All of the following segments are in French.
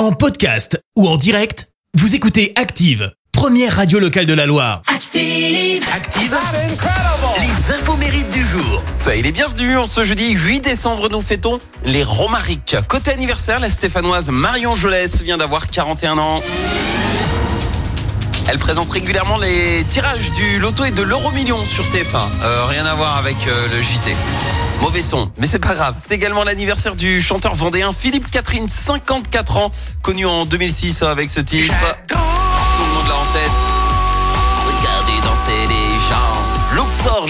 En podcast ou en direct, vous écoutez Active, première radio locale de la Loire. Active. Active, les infos mérites du jour. Soyez les bienvenus. En ce jeudi 8 décembre, nous fêtons les Romariques. Côté anniversaire, la stéphanoise Marion Jolès vient d'avoir 41 ans. Elle présente régulièrement les tirages du loto et de l'euro million sur TF1. Euh, rien à voir avec euh, le JT. Mauvais son, mais c'est pas grave. C'est également l'anniversaire du chanteur vendéen Philippe Catherine, 54 ans, connu en 2006 avec ce titre.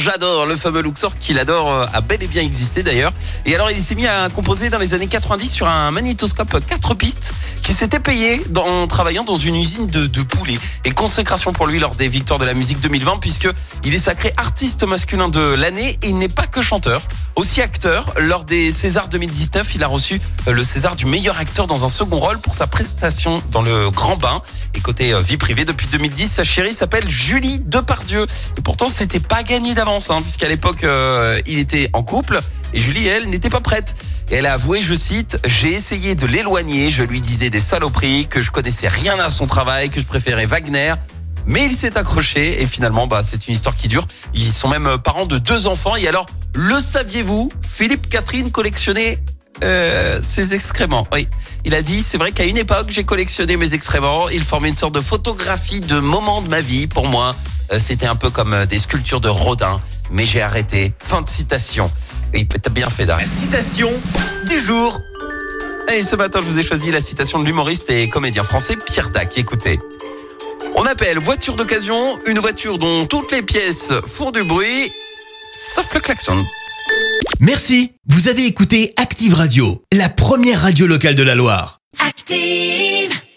J'adore. Le fameux Luxor qu'il adore euh, a bel et bien existé d'ailleurs. Et alors il s'est mis à composer dans les années 90 sur un magnétoscope 4 pistes qui s'était payé en travaillant dans une usine de, de poulets. Et consécration pour lui lors des victoires de la musique 2020 puisque il est sacré artiste masculin de l'année et il n'est pas que chanteur. Aussi acteur, lors des Césars 2019, il a reçu euh, le César du meilleur acteur dans un second rôle pour sa prestation dans le Grand Bain. Et côté euh, vie privée, depuis 2010, sa chérie s'appelle Julie Depardieu. Et pourtant, c'était pas gagné d'avance, hein, puisqu'à l'époque, euh, il était en couple et Julie, elle, n'était pas prête. Et elle a avoué, je cite, j'ai essayé de l'éloigner, je lui disais des saloperies, que je connaissais rien à son travail, que je préférais Wagner. Mais il s'est accroché et finalement, bah, c'est une histoire qui dure. Ils sont même parents de deux enfants. Et alors, le saviez-vous Philippe Catherine collectionnait euh, ses excréments. Oui, il a dit, c'est vrai qu'à une époque, j'ai collectionné mes excréments. Ils formaient une sorte de photographie de moments de ma vie. Pour moi, Euh, c'était un peu comme euh, des sculptures de Rodin. Mais j'ai arrêté. Fin de citation. Et t'as bien fait d'arrêter. citation du jour. Et ce matin, je vous ai choisi la citation de l'humoriste et comédien français Pierre Dac. Écoutez. On appelle voiture d'occasion une voiture dont toutes les pièces font du bruit, sauf le klaxon. Merci, vous avez écouté Active Radio, la première radio locale de la Loire. Active.